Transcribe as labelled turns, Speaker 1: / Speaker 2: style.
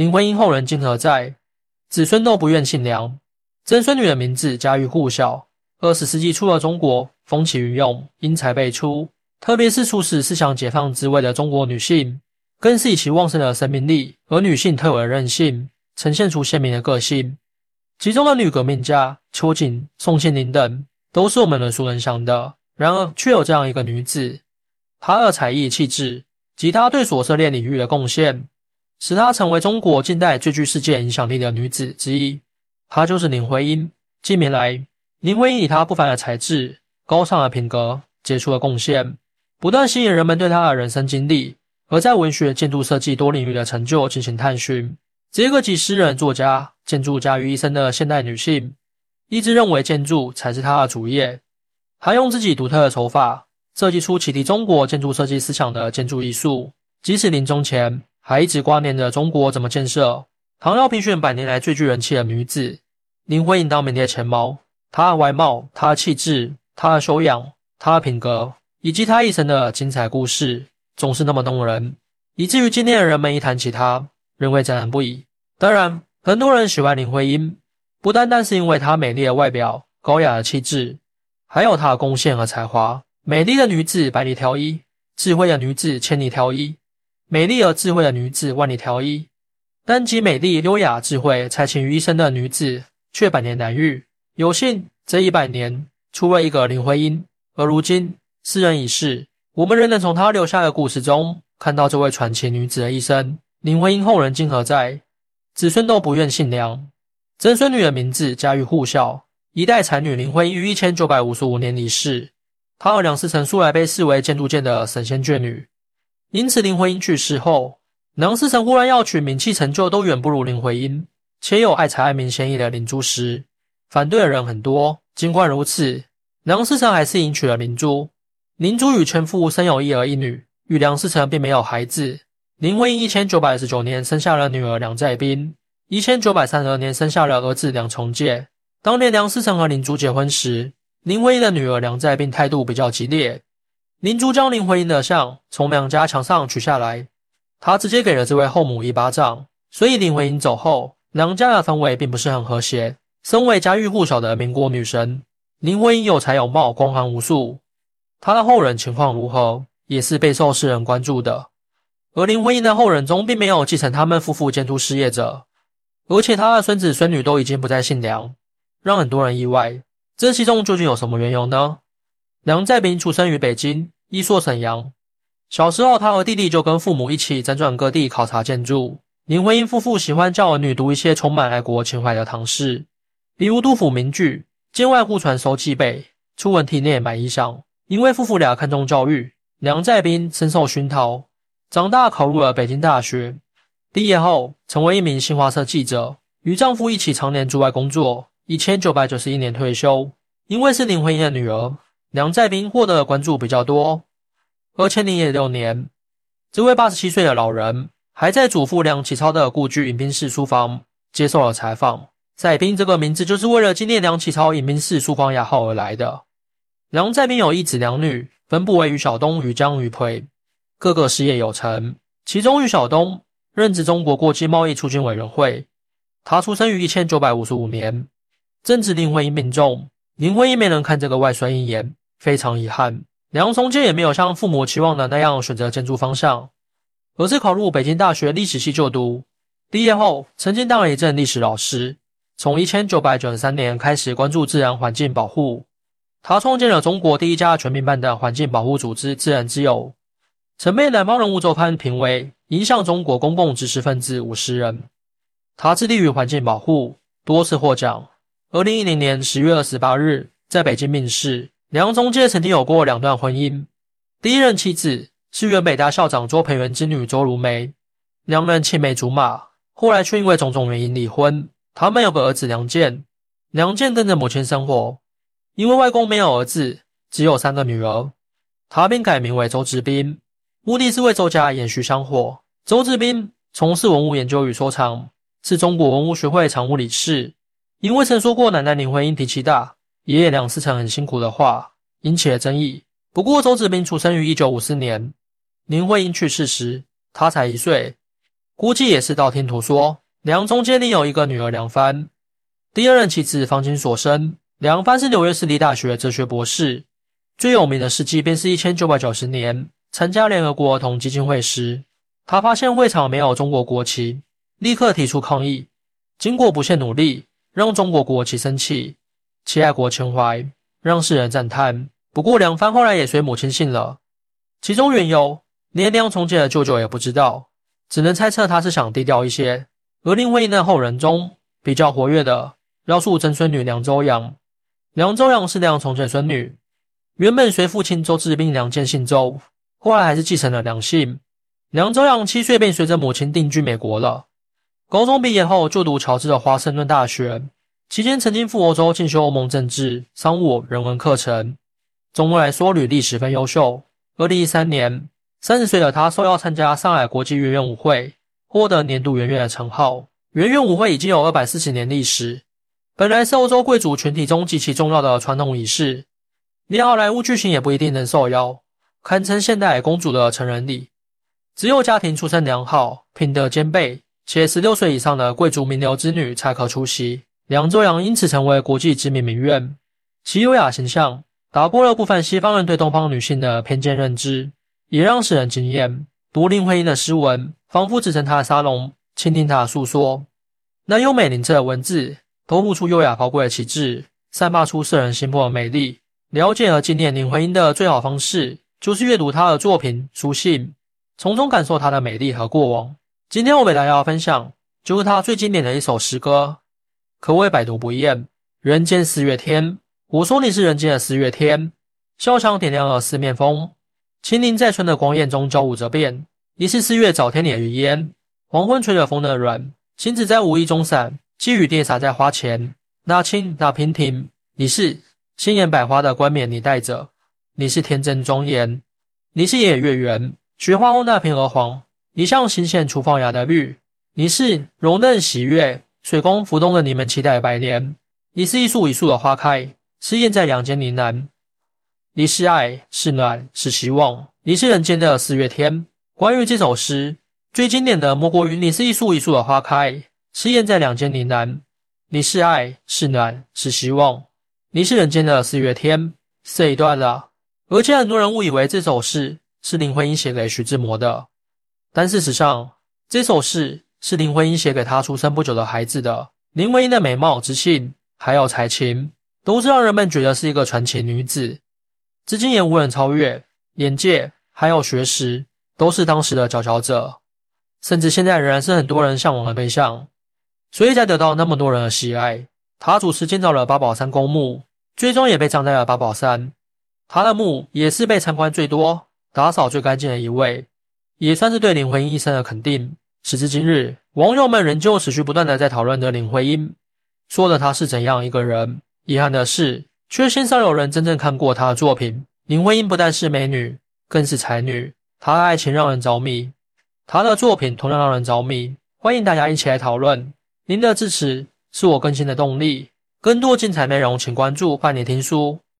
Speaker 1: 林徽因后人今何在？子孙都不愿姓梁。曾孙女的名字家喻户晓。二十世纪初的中国风起云涌，英才辈出，特别是促使思想解放之位的中国女性，更是以其旺盛的生命力和女性特有的韧性，呈现出鲜明的个性。其中的女革命家秋瑾、宋庆龄等，都是我们耳熟能详的。然而，却有这样一个女子，她的才艺、气质及她对所涉猎领域的贡献。使她成为中国近代最具世界影响力的女子之一，她就是林徽因。近年来，林徽因以她不凡的才智、高尚的品格、杰出的贡献，不断吸引人们对她的人生经历和在文学、建筑设计多领域的成就进行探寻。这个集诗人、作家、建筑家于一身的现代女性，一直认为建筑才是她的主业。她用自己独特的手法，设计出启迪中国建筑设计思想的建筑艺术。即使临终前，还一直挂念着中国怎么建设。唐要评选百年来最具人气的女子，林徽因当名列前茅。她的外貌、她的气质、她的修养、她的品格，以及她一生的精彩故事，总是那么动人，以至于今天的人们一谈起她，仍会赞叹不已。当然，很多人喜欢林徽因，不单单是因为她美丽的外表、高雅的气质，还有她的贡献和才华。美丽的女子百里挑一，智慧的女子千里挑一。美丽而智慧的女子万里挑一，但集美丽、优雅、智慧才情于一身的女子却百年难遇。有幸这一百年出了一个林徽因，而如今世人已逝，我们仍能从她留下的故事中看到这位传奇女子的一生。林徽因后人今何在？子孙都不愿姓梁。曾孙女的名字家喻户晓。一代才女林徽因于一千九百五十五年离世，她和梁思成素来被视为建筑界的神仙眷侣。因此，林徽因去世后，梁思成忽然要娶名气成就都远不如林徽因，且有爱财爱名嫌疑的林珠时，反对的人很多。尽管如此，梁思成还是迎娶了林珠。林珠与前夫生有一儿一女，与梁思成并没有孩子。林徽因一千九百二十九年生下了女儿梁再冰，一千九百三十二年生下了儿子梁从诫。当年梁思成和林珠结婚时，林徽因的女儿梁再冰态度比较激烈。林珠将林徽因的像从娘家墙上取下来，他直接给了这位后母一巴掌。所以林徽因走后，娘家的氛围并不是很和谐。身为家喻户晓的民国女神，林徽因有才有貌，光环无数。她的后人情况如何，也是备受世人关注的。而林徽因的后人中，并没有继承他们夫妇建筑事业者，而且她的孙子孙女都已经不再姓梁，让很多人意外。这其中究竟有什么缘由呢？梁再冰出生于北京，一所沈阳。小时候，他和弟弟就跟父母一起辗转各地考察建筑。林徽因夫妇喜欢教儿女读一些充满爱国情怀的唐诗，比如杜甫名句“监外户传收蓟背，初闻涕念满衣裳”。因为夫妇俩看重教育，梁再冰深受熏陶，长大考入了北京大学。毕业后，成为一名新华社记者，与丈夫一起常年驻外工作。一千九百九十一年退休。因为是林徽因的女儿。梁再冰获得的关注比较多。而千零六年，这位八十七岁的老人还在祖父梁启超的故居迎宾室书房接受了采访。再冰这个名字就是为了纪念梁启超迎宾室书房雅号而来的。梁再冰有一子两女，分布为于晓东、于江、于培，各个事业有成。其中于晓东任职中国国际贸易促进委员会，他出生于一千九百五十五年，正值林徽因病重，林徽因没能看这个外孙一眼。非常遗憾，梁从诫也没有像父母期望的那样选择建筑方向，而是考入北京大学历史系就读。毕业后，曾经当了一阵历史老师。从一千九百九十三年开始关注自然环境保护，他创建了中国第一家全民办的环境保护组织“自然之友”，曾被《南方人物周刊》评为影响中国公共知识分子五十人。他致力于环境保护，多次获奖。二零一零年十月二十八日，在北京病逝。梁中介曾经有过两段婚姻，第一任妻子是原北大校长周培源之女周如梅，两人青梅竹马，后来却因为种种原因离婚。他们有个儿子梁健，梁健跟着母亲生活，因为外公没有儿子，只有三个女儿，他便改名为周志斌，目的是为周家延续香火。周志斌从事文物研究与收藏，是中国文物学会常务理事，因为曾说过奶奶林徽因脾气大。爷爷梁思成很辛苦的话引起了争议。不过，周志斌出生于一九五四年，林徽因去世时他才一岁。估计也是道听途说。梁中间另有一个女儿梁帆，第二任妻子方金所生。梁帆是纽约市立大学哲学博士。最有名的事迹便是一千九百九十年参加联合国儿童基金会时，他发现会场没有中国国旗，立刻提出抗议。经过不懈努力，让中国国旗升起，其爱国情怀让世人赞叹。不过梁帆后来也随母亲姓了，其中缘由连梁从前的舅舅也不知道，只能猜测他是想低调一些。而林徽因的后人中比较活跃的，要数曾孙女梁周阳。梁周阳是梁从前孙女。原本随父亲周志斌梁建姓周，后来还是继承了梁姓。梁周阳七岁便随着母亲定居美国了。高中毕业后就读乔治的华盛顿大学，期间曾经赴欧洲进修欧盟政治、商务、人文课程。总的来说，履历十分优秀。二零一三年，三十岁的他受邀参加上海国际圆圆舞会，获得年度圆圆的称号。圆圆舞会已经有二百四十年历史，本来是欧洲贵族群体中极其重要的传统仪式。连好莱坞巨星也不一定能受邀，堪称现代公主的成人礼。只有家庭出身良好、品德兼备且十六岁以上的贵族名流之女才可出席。梁周阳因此成为国际知名名媛，其优雅形象打破了部分西方人对东方女性的偏见认知，也让世人惊艳。读林徽因的诗文，仿佛只身她的沙龙，倾听她的诉说。那优美灵澈的文字，透露出优雅高贵的气质，散发出摄人心魄的美丽。了解和纪念林徽因的最好方式，就是阅读她的作品、书信，从中感受她的美丽和过往。今天我给大家分享，就是她最经典的一首诗歌，可谓百读不厌。人间四月天，我说你是人间的四月天。潇湘点亮了四面风，清灵在春的光艳中交舞着变。你是四月早天里的云烟，黄昏吹着风的软，星子在无意中闪，积雨跌洒在花前。那青那娉婷，你是。鲜艳百花的冠冕你戴着，你是天真庄严；你是夜月圆，雪花后那片鹅黄；你像新鲜初放芽的绿；你是柔嫩喜悦，水光浮动的你们期待百年；你是一树一树的花开，是燕在两间呢喃；你是爱，是暖，是希望；你是人间的四月天。关于这首诗，最经典的莫过于“你是一树一树的花开，是燕在两间呢喃”。你是爱，是暖，是希望。你是人间的四月天，这一段了。而且很多人误以为这首诗是林徽因写给徐志摩的，但事实上，这首诗是林徽因写给她出生不久的孩子的。林徽因的美貌、知性还有才情，都是让人们觉得是一个传奇女子，至今也无人超越。眼界还有学识，都是当时的佼佼者，甚至现在仍然是很多人向往的对象。所以才得到那么多人的喜爱。她主持建造了八宝山公墓，最终也被葬在了八宝山。她的墓也是被参观最多、打扫最干净的一位，也算是对林徽因一生的肯定。时至今日，网友们仍旧持续不断的在讨论着林徽因，说的她是怎样一个人。遗憾的是，却鲜少有人真正看过她的作品。林徽因不但是美女，更是才女。她的爱情让人着迷，她的作品同样让人着迷。欢迎大家一起来讨论，您的支持。是我更新的动力。更多精彩内容，请关注半年听书。